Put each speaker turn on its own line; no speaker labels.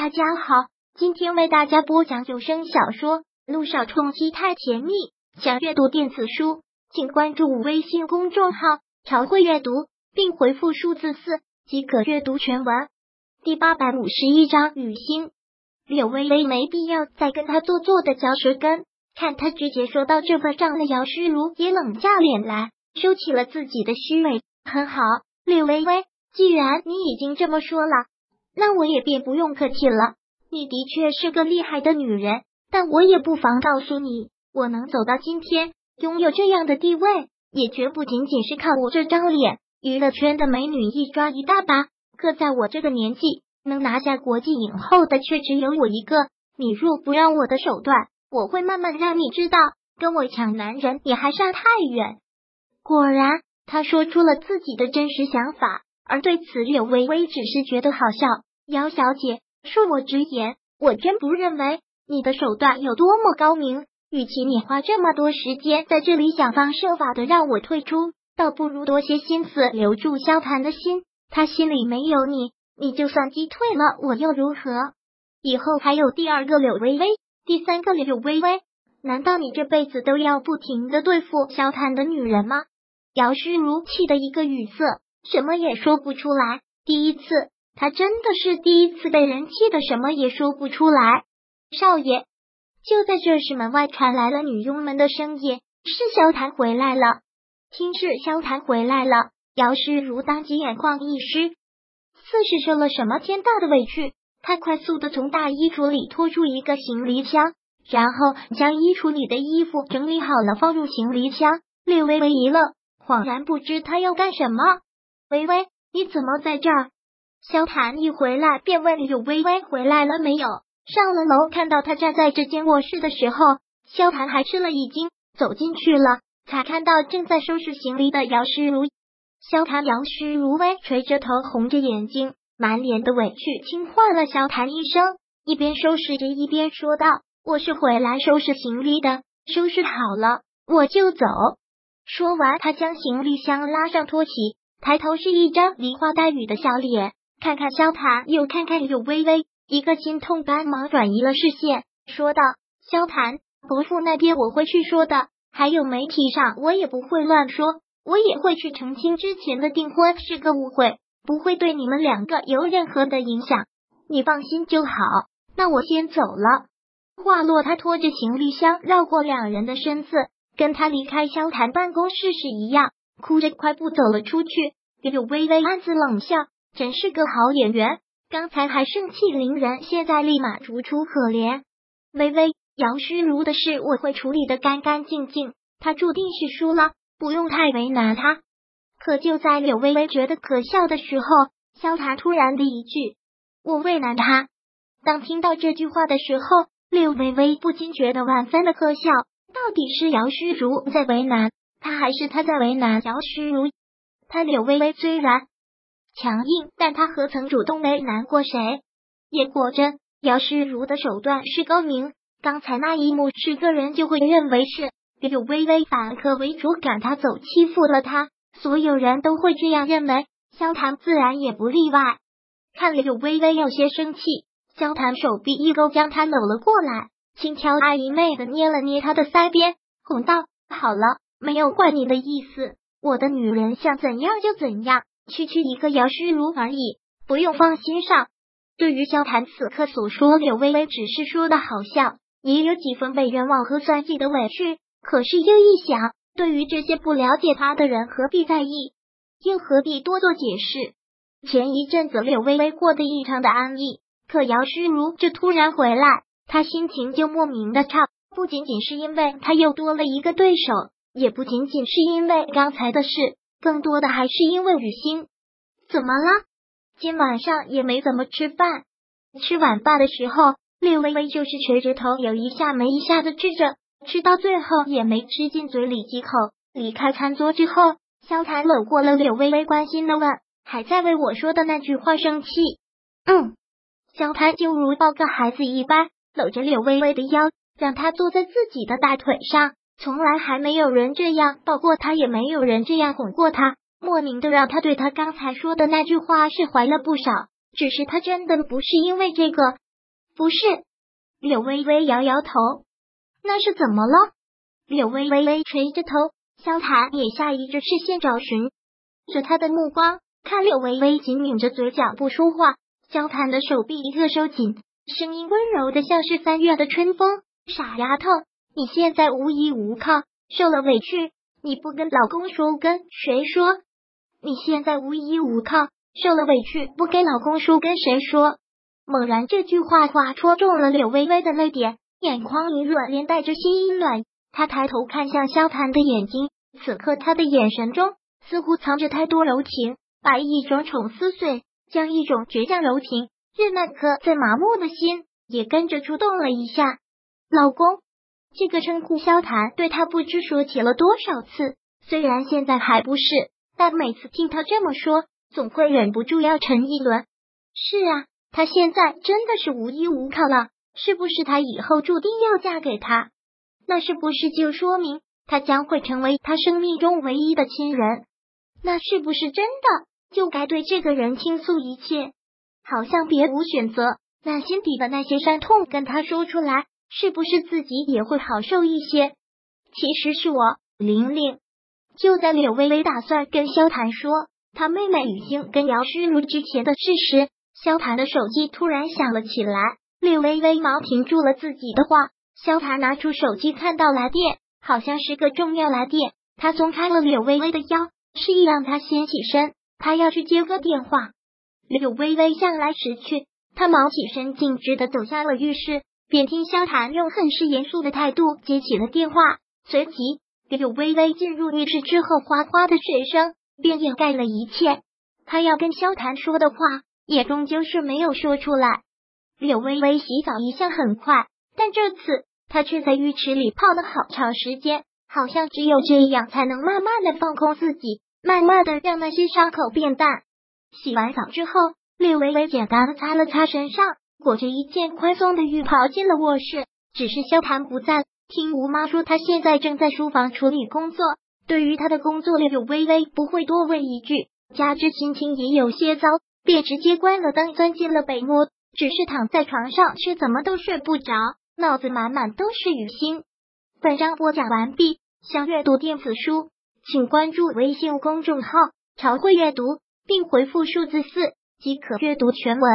大家好，今天为大家播讲有声小说《路上冲击太甜蜜》。想阅读电子书，请关注微信公众号“朝会阅读”，并回复数字四即可阅读全文。第八百五十一章雨欣，柳微微没必要再跟他做作的嚼舌根，看他直接说到这份上的姚诗如也冷下脸来，收起了自己的虚伪。很好，柳微微，既然你已经这么说了。那我也便不用客气了。你的确是个厉害的女人，但我也不妨告诉你，我能走到今天，拥有这样的地位，也绝不仅仅是靠我这张脸。娱乐圈的美女一抓一大把，可在我这个年纪，能拿下国际影后的却只有我一个。你若不让我的手段，我会慢慢让你知道，跟我抢男人你还差太远。果然，他说出了自己的真实想法，而对此柳微微只是觉得好笑。姚小姐，恕我直言，我真不认为你的手段有多么高明。与其你花这么多时间在这里想方设法的让我退出，倒不如多些心思留住萧谈的心。他心里没有你，你就算击退了我又如何？以后还有第二个柳微微，第三个柳微微，难道你这辈子都要不停的对付萧谈的女人吗？姚诗如气的一个语塞，什么也说不出来。第一次。他真的是第一次被人气的什么也说不出来。少爷，就在这时，门外传来了女佣们的声音：“是萧谈回来了。”听是萧谈回来了，姚诗如当即眼眶一湿，似是受了什么天大的委屈。他快速的从大衣橱里拖出一个行李箱，然后将衣橱里的衣服整理好了，放入行李箱。略微微一愣，恍然不知他要干什么。微微，你怎么在这儿？萧谈一回来，便问柳微微回来了没有。上了楼，看到他站在这间卧室的时候，萧谈还吃了一惊，走进去了，才看到正在收拾行李的姚诗如。萧谈、姚诗如微垂着头，红着眼睛，满脸的委屈，轻唤了萧谈一声，一边收拾着，一边说道：“我是回来收拾行李的，收拾好了我就走。”说完，他将行李箱拉上托起，抬头是一张梨花带雨的笑脸。看看萧谈，又看看柳微微，一个心痛，赶忙转移了视线，说道：“萧谈，伯父那边我会去说的，还有媒体上我也不会乱说，我也会去澄清之前的订婚是个误会，不会对你们两个有任何的影响，你放心就好。那我先走了。”话落，他拖着行李箱绕过两人的身子，跟他离开萧谈办公室时一样，哭着快步走了出去。柳微微暗自冷笑。真是个好演员，刚才还盛气凌人，现在立马楚楚可怜。微微，姚虚如的事我会处理的干干净净，他注定是输了，不用太为难他。可就在柳微微觉得可笑的时候，萧谈突然的一句：“我为难他。”当听到这句话的时候，柳微微不禁觉得万分的可笑。到底是姚虚如在为难他，还是他在为难姚虚如？他柳微微虽然。强硬，但他何曾主动为难过谁？也果真，姚诗如的手段是高明。刚才那一幕，是个人就会认为是柳微微反客为主，赶他走，欺负了他。所有人都会这样认为，萧谈自然也不例外。看柳微微有些生气，萧谈手臂一勾，将他搂了过来，轻佻阿姨妹的捏了捏他的腮边，哄道：“好了，没有怪你的意思，我的女人想怎样就怎样。”区区一个姚诗如而已，不用放心上。对于萧谈此刻所说，柳微微只是说的好笑，也有几分被冤枉和算计的委屈。可是又一想，对于这些不了解他的人，何必在意，又何必多做解释？前一阵子柳微微过得异常的安逸，可姚诗如这突然回来，他心情就莫名的差。不仅仅是因为他又多了一个对手，也不仅仅是因为刚才的事。更多的还是因为雨欣，怎么了？今晚上也没怎么吃饭。吃晚饭的时候，略微微就是垂着头，有一下没一下的吃着，吃到最后也没吃进嘴里几口。离开餐桌之后，萧谈搂过了柳微微，关心的问：“还在为我说的那句话生气？”嗯，萧谈就如抱个孩子一般，搂着柳微微的腰，让她坐在自己的大腿上。从来还没有人这样抱过他，也没有人这样哄过他，莫名的让他对他刚才说的那句话释怀了不少。只是他真的不是因为这个，不是。柳微微摇摇头，那是怎么了？柳微微垂着头，萧谈也下意识视线找寻着他的目光，看柳微微紧抿着嘴角不说话，萧谈的手臂一个收紧，声音温柔的像是三月的春风。傻丫头，你现在无依无靠，受了委屈，你不跟老公说，跟谁说？你现在无依无靠，受了委屈，不给老公说，跟谁说？猛然，这句话话戳中了柳微微的泪点，眼眶一润，连带着心一暖。她抬头看向萧谈的眼睛，此刻他的眼神中似乎藏着太多柔情，把一种宠撕碎，将一种倔强柔情，任那颗在麻木的心也跟着触动了一下。老公，这个称呼，萧谈对他不知说起了多少次，虽然现在还不是，但每次听他这么说，总会忍不住要沉一轮。是啊。她现在真的是无依无靠了，是不是？她以后注定要嫁给他，那是不是就说明他将会成为他生命中唯一的亲人？那是不是真的就该对这个人倾诉一切？好像别无选择，那心底的那些伤痛跟他说出来，是不是自己也会好受一些？其实是我，玲玲。就在柳微微打算跟萧谈说他妹妹已经跟姚诗如之前的事时。萧谈的手机突然响了起来，柳微微忙停住了自己的话。萧谈拿出手机，看到来电，好像是个重要来电。他松开了柳微微的腰，示意让她先起身，他要去接个电话。柳微微向来识趣，他忙起身，径直的走向了浴室，便听萧谈用很是严肃的态度接起了电话。随即，柳微微进入浴室之后，哗哗的水声便掩盖了一切。他要跟萧谈说的话。也终究是没有说出来。柳微微洗澡一向很快，但这次她却在浴池里泡了好长时间，好像只有这样才能慢慢的放空自己，慢慢的让那些伤口变淡。洗完澡之后，柳微微简单的擦了擦身上，裹着一件宽松的浴袍进了卧室。只是萧谈不在，听吴妈说他现在正在书房处理工作。对于他的工作，柳微微不会多问一句，加之心情也有些糟。便直接关了灯，钻进了被窝，只是躺在床上却怎么都睡不着，脑子满满都是雨欣。本章播讲完毕，想阅读电子书，请关注微信公众号“朝会阅读”，并回复数字四即可阅读全文。